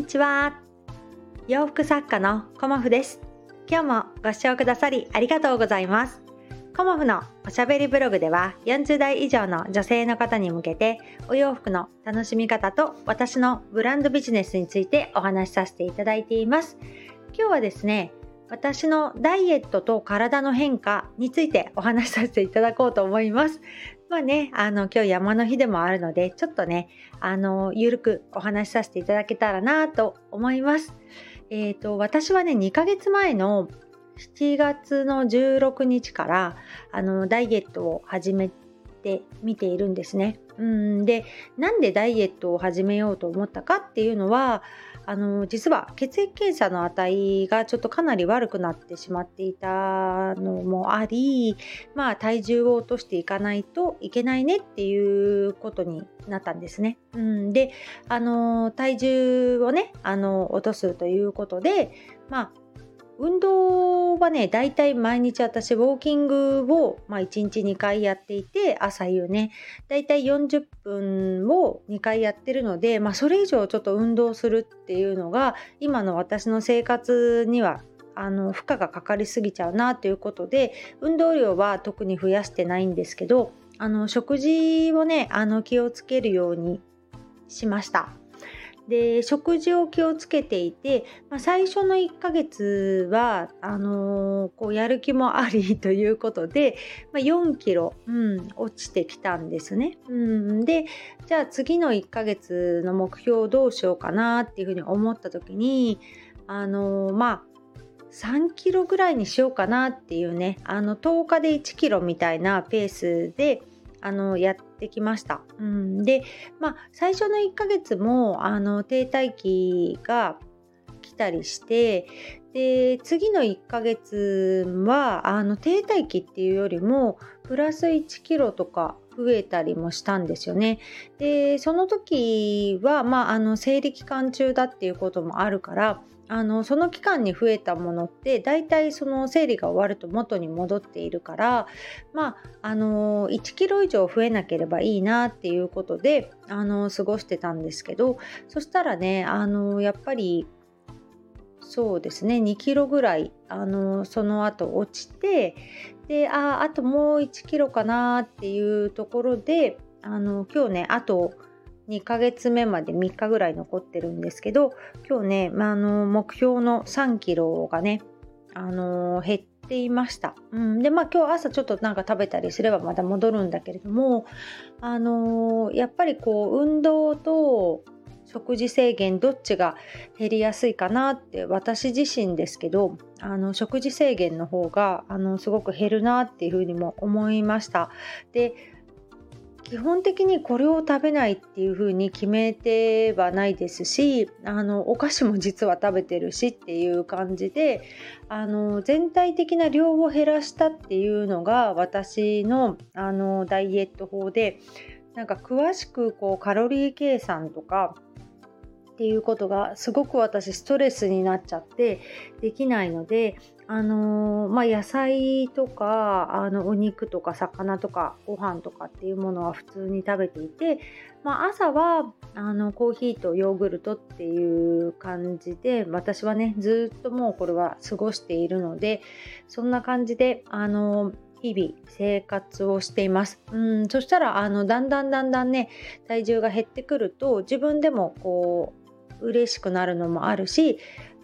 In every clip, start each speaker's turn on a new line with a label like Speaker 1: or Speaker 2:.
Speaker 1: にちは。洋服作家のコモフです。今日もご視聴くださりありがとうございます。コモフのおしゃべりブログでは40代以上の女性の方に向けてお洋服の楽しみ方と私のブランドビジネスについてお話しさせていただいています。今日はですね私のダイエットと体の変化についてお話しさせていただこうと思います。まあね、あの、今日山の日でもあるので、ちょっとね、あの、ゆるくお話しさせていただけたらなと思います。えっ、ー、と、私はね、2ヶ月前の7月の16日から、あの、ダイエットを始めてみているんですね。うんで、なんでダイエットを始めようと思ったかっていうのは、あの実は血液検査の値がちょっとかなり悪くなってしまっていたのもあり、まあ、体重を落としていかないといけないねっていうことになったんですね。うん、であの体重をねあの落とすということで、まあ、運動はね、だいたい毎日私、ウォーキングを、まあ、1日2回やっていて、朝夕ね、だいたい40分を2回やってるので、まあ、それ以上ちょっと運動するっていうのが、今の私の生活にはあの負荷がかかりすぎちゃうなということで運動量は特に増やしてないんですけどあの食事をねあの気をつけるようにしました。で食事を気をつけていて、まあ、最初の1ヶ月はあのー、こうやる気もありということで、まあ、4キロ、うん、落ちてきたんですね。うん、でじゃあ次の1ヶ月の目標をどうしようかなっていうふうに思った時にあのー、まあ3キロぐらいにしようかなっていうねあの10日で1キロみたいなペースであのやってきました。うん、で、まあ、最初の1ヶ月もあの停滞期が来たりしてで次の1ヶ月はあの停滞期っていうよりもプラス1キロとか増えたりもしたんですよね。でその時は、まあ、あの生理期間中だっていうこともあるからあのその期間に増えたものって大体その生理が終わると元に戻っているからまああの1キロ以上増えなければいいなっていうことであの過ごしてたんですけどそしたらねあのやっぱりそうですね。2キロぐらいあのその後落ちてでああともう1キロかなっていうところであの今日ねあと2ヶ月目まで3日ぐらい残ってるんですけど今日ね、まあ、あの目標の3キロがね、あの減っていました、うん、でまあ今日朝ちょっとなんか食べたりすればまた戻るんだけれどもあのやっぱりこう運動と食事制限どっちが減りやすいかなって私自身ですけどあの食事制限の方があのすごく減るなっていうふうにも思いました。で基本的にこれを食べないっていう風に決めてはないですしあのお菓子も実は食べてるしっていう感じであの全体的な量を減らしたっていうのが私のあのダイエット法でなんか詳しくこうカロリー計算とかっていうことがすごく私ストレスになっちゃってできないのであのー、まあ、野菜とかあのお肉とか魚とかご飯とかっていうものは普通に食べていて、まあ、朝はあのコーヒーとヨーグルトっていう感じで私はねずっともうこれは過ごしているのでそんな感じであの日々生活をしています。うんそしたらあのだんだんだんだんね体重が減ってくると自分でもこう嬉しくなるのもあるし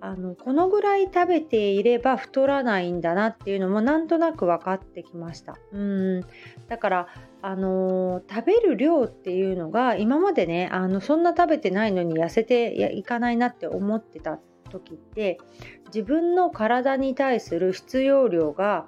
Speaker 1: あのこのぐらい食べていれば太らないんだなっていうのもなんとなく分かってきましたうんだからあの食べる量っていうのが今までねあのそんな食べてないのに痩せていかないなって思ってた時って自分の体に対する必要量が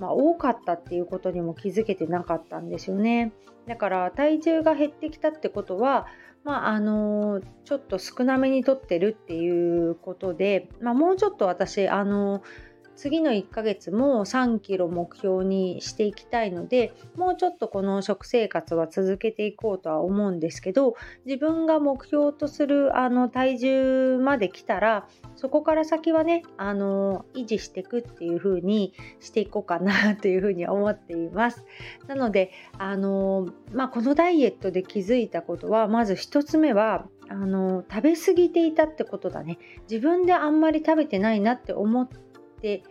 Speaker 1: まあ、多かったっていうことにも気づけてなかったんですよね。だから体重が減ってきたってことはまああのちょっと少なめにとってるっていうことで、まあ、もうちょっと私あの次の1ヶ月も3キロ目標にしていきたいのでもうちょっとこの食生活は続けていこうとは思うんですけど自分が目標とするあの体重まで来たらそこから先はねあの維持していくっていう風にしていこうかなという風に思っています。なのであの、まあ、このダイエットで気づいたことはまず1つ目はあの食べ過ぎていたってことだね。自分であんまり食べてないなって思ってて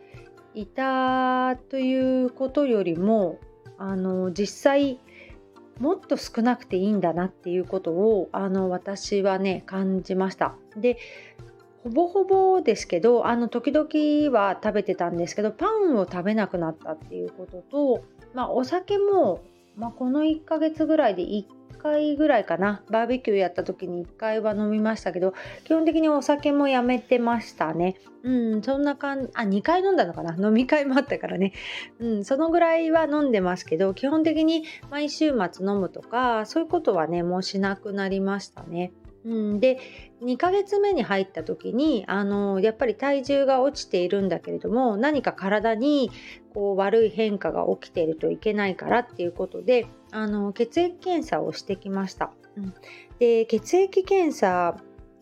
Speaker 1: いたということよりもあの実際もっと少なくていいんだなっていうことをあの私はね感じました。でほぼほぼですけどあの時々は食べてたんですけどパンを食べなくなったっていうことと、まあ、お酒も、まあ、この1ヶ月ぐらいで1回ぐらいかな。バーベキューやった時に1回は飲みましたけど基本的にお酒もやめてましたね。うんそんな感じ。あ2回飲んだのかな？飲み会もあったからね。うんそのぐらいは飲んでますけど基本的に毎週末飲むとかそういうことはねもうしなくなりましたね。うん、で2ヶ月目に入った時にあのやっぱり体重が落ちているんだけれども何か体にこう悪い変化が起きているといけないからっていうことであの血液検査をしてきました。うん、で血液検査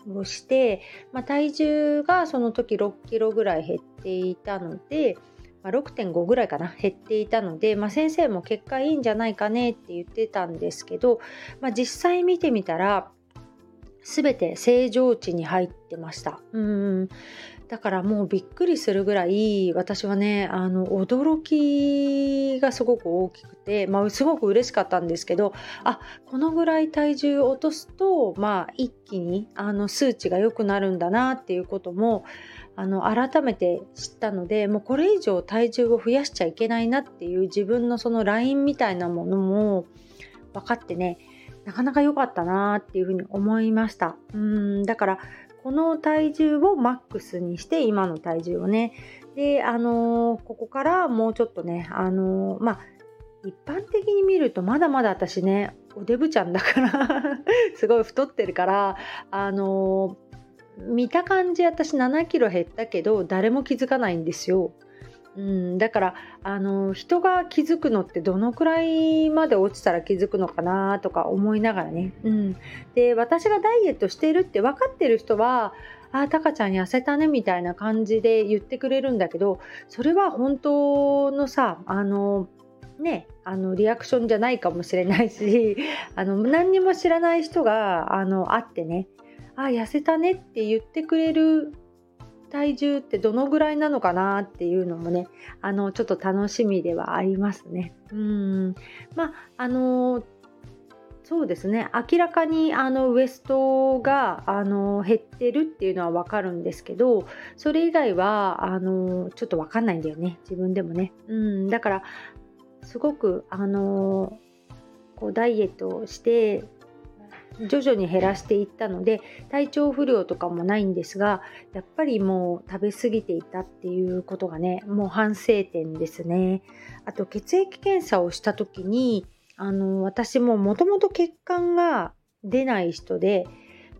Speaker 1: をして、まあ、体重がその時6キロぐらい減っていたので、まあ、6.5ぐらいかな減っていたので、まあ、先生も結果いいんじゃないかねって言ってたんですけど、まあ、実際見てみたら全て正常値に入ってました。うんだからもうびっくりするぐらい私はねあの驚きがすごく大きくて、まあ、すごく嬉しかったんですけどあこのぐらい体重を落とすと、まあ、一気にあの数値が良くなるんだなっていうこともあの改めて知ったのでもうこれ以上体重を増やしちゃいけないなっていう自分のそのラインみたいなものも分かってねなかなか良かったなっていうふうに思いました。うんだからこの体重をマックスにして今の体重をねであのー、ここからもうちょっとねあのー、まあ一般的に見るとまだまだ私ねおデブちゃんだから すごい太ってるからあのー、見た感じ私7キロ減ったけど誰も気づかないんですよ。うん、だからあの人が気づくのってどのくらいまで落ちたら気づくのかなとか思いながらね、うん、で私がダイエットしているって分かってる人はあタカちゃん痩せたねみたいな感じで言ってくれるんだけどそれは本当のさあのねあのリアクションじゃないかもしれないし あの何にも知らない人があの会ってねあ痩せたねって言ってくれる体重ってどのぐらいなのかなっていうのもねあのちょっと楽しみではありますね。うんまああのそうですね明らかにあのウエストがあの減ってるっていうのは分かるんですけどそれ以外はあのちょっと分かんないんだよね自分でもね。うんだからすごくあのこうダイエットをして徐々に減らしていったので体調不良とかもないんですがやっぱりもう食べ過ぎていたっていうことがねもう反省点ですね。あと血液検査をした時にあの私ももともと血管が出ない人で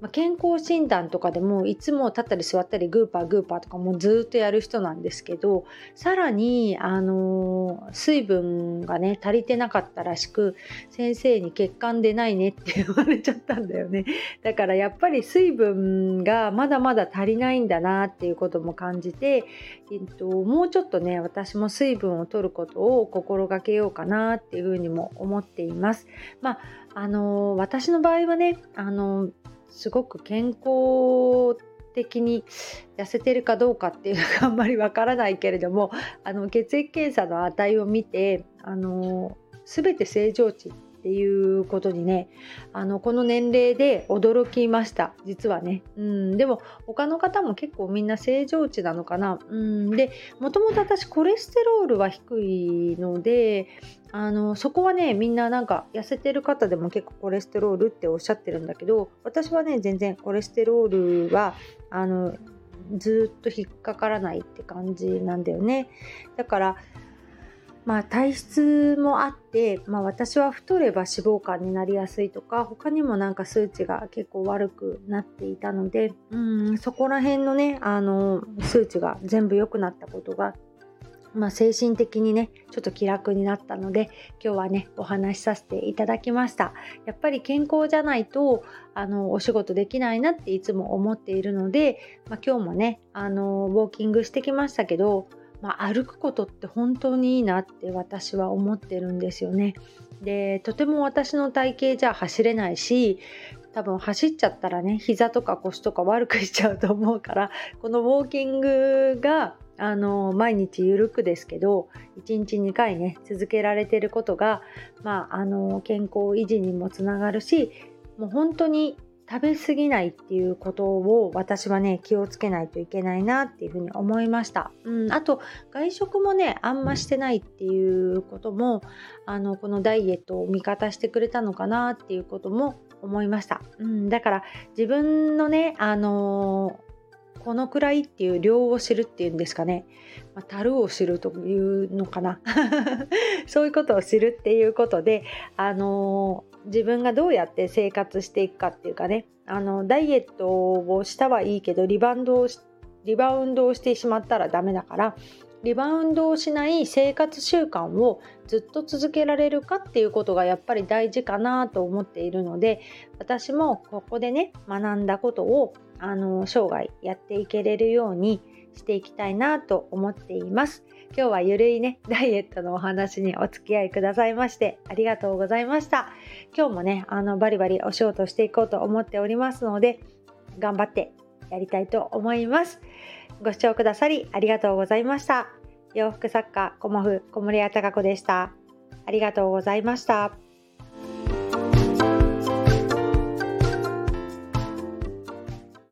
Speaker 1: まあ、健康診断とかでもいつも立ったり座ったりグーパーグーパーとかもずっとやる人なんですけどさらに、あのー、水分がね足りてなかったらしく先生に血管出ないねって 言われちゃったんだよねだからやっぱり水分がまだまだ足りないんだなっていうことも感じて、えっと、もうちょっとね私も水分を取ることを心がけようかなっていうふうにも思っています。まああのー、私の場合はね、あのーすごく健康的に痩せてるかどうかっていうのがあんまりわからないけれどもあの血液検査の値を見てあの全て正常値っていうことにねあのこの年齢で驚きました。実はね、うん、でも他の方も結構みんな正常値なのかな、うん、でもともと私コレステロールは低いのであのそこはねみんななんか痩せてる方でも結構コレステロールっておっしゃってるんだけど私はね全然コレステロールはあのずっと引っかからないって感じなんだよね。だからまあ、体質もあって、まあ、私は太れば脂肪肝になりやすいとか他にもなんか数値が結構悪くなっていたのでうんそこら辺のねあの数値が全部良くなったことがまあ、精神的にねちょっと気楽になったので今日はねお話しさせていただきました。やっぱり健康じゃないとあのお仕事できないなっていつも思っているので、まあ、今日もねあのウォーキングしてきましたけどまあ、歩くことって本当にいいなって私は思ってるんですよね。でとても私の体型じゃ走れないし多分走っちゃったらね膝とか腰とか悪くしちゃうと思うからこのウォーキングがあの毎日ゆるくですけど1日2回ね続けられてることが、まあ、あの健康維持にもつながるしもう本当に食べ過ぎないっていうことを私はね気をつけないといけないなっていうふうに思いました、うん、あと外食もねあんましてないっていうこともあのこのダイエットを味方してくれたのかなっていうことも思いました、うん、だから自分のねあのー、このくらいっていう量を知るっていうんですかね、まあ、樽を知るというのかな。そういうことを知るっていうことであのー自分がどうやって生活していくかっていうかね。あのダイエットをしたはいいけどリバウンドをリバウンドをしてしまったらダメだからリバウンドをしない生活習慣をずっと続けられるかっていうことがやっぱり大事かなと思っているので私もここでね学んだことをあの生涯やっていけれるようにしていきたいなと思っています。今日はゆるいね、ダイエットのお話にお付き合いくださいましてありがとうございました。今日もね、あのバリバリお仕事していこうと思っておりますので、頑張ってやりたいと思います。ご視聴くださりありがとうございました。洋服作家、コモフ小森屋隆子でした。ありがとうございました。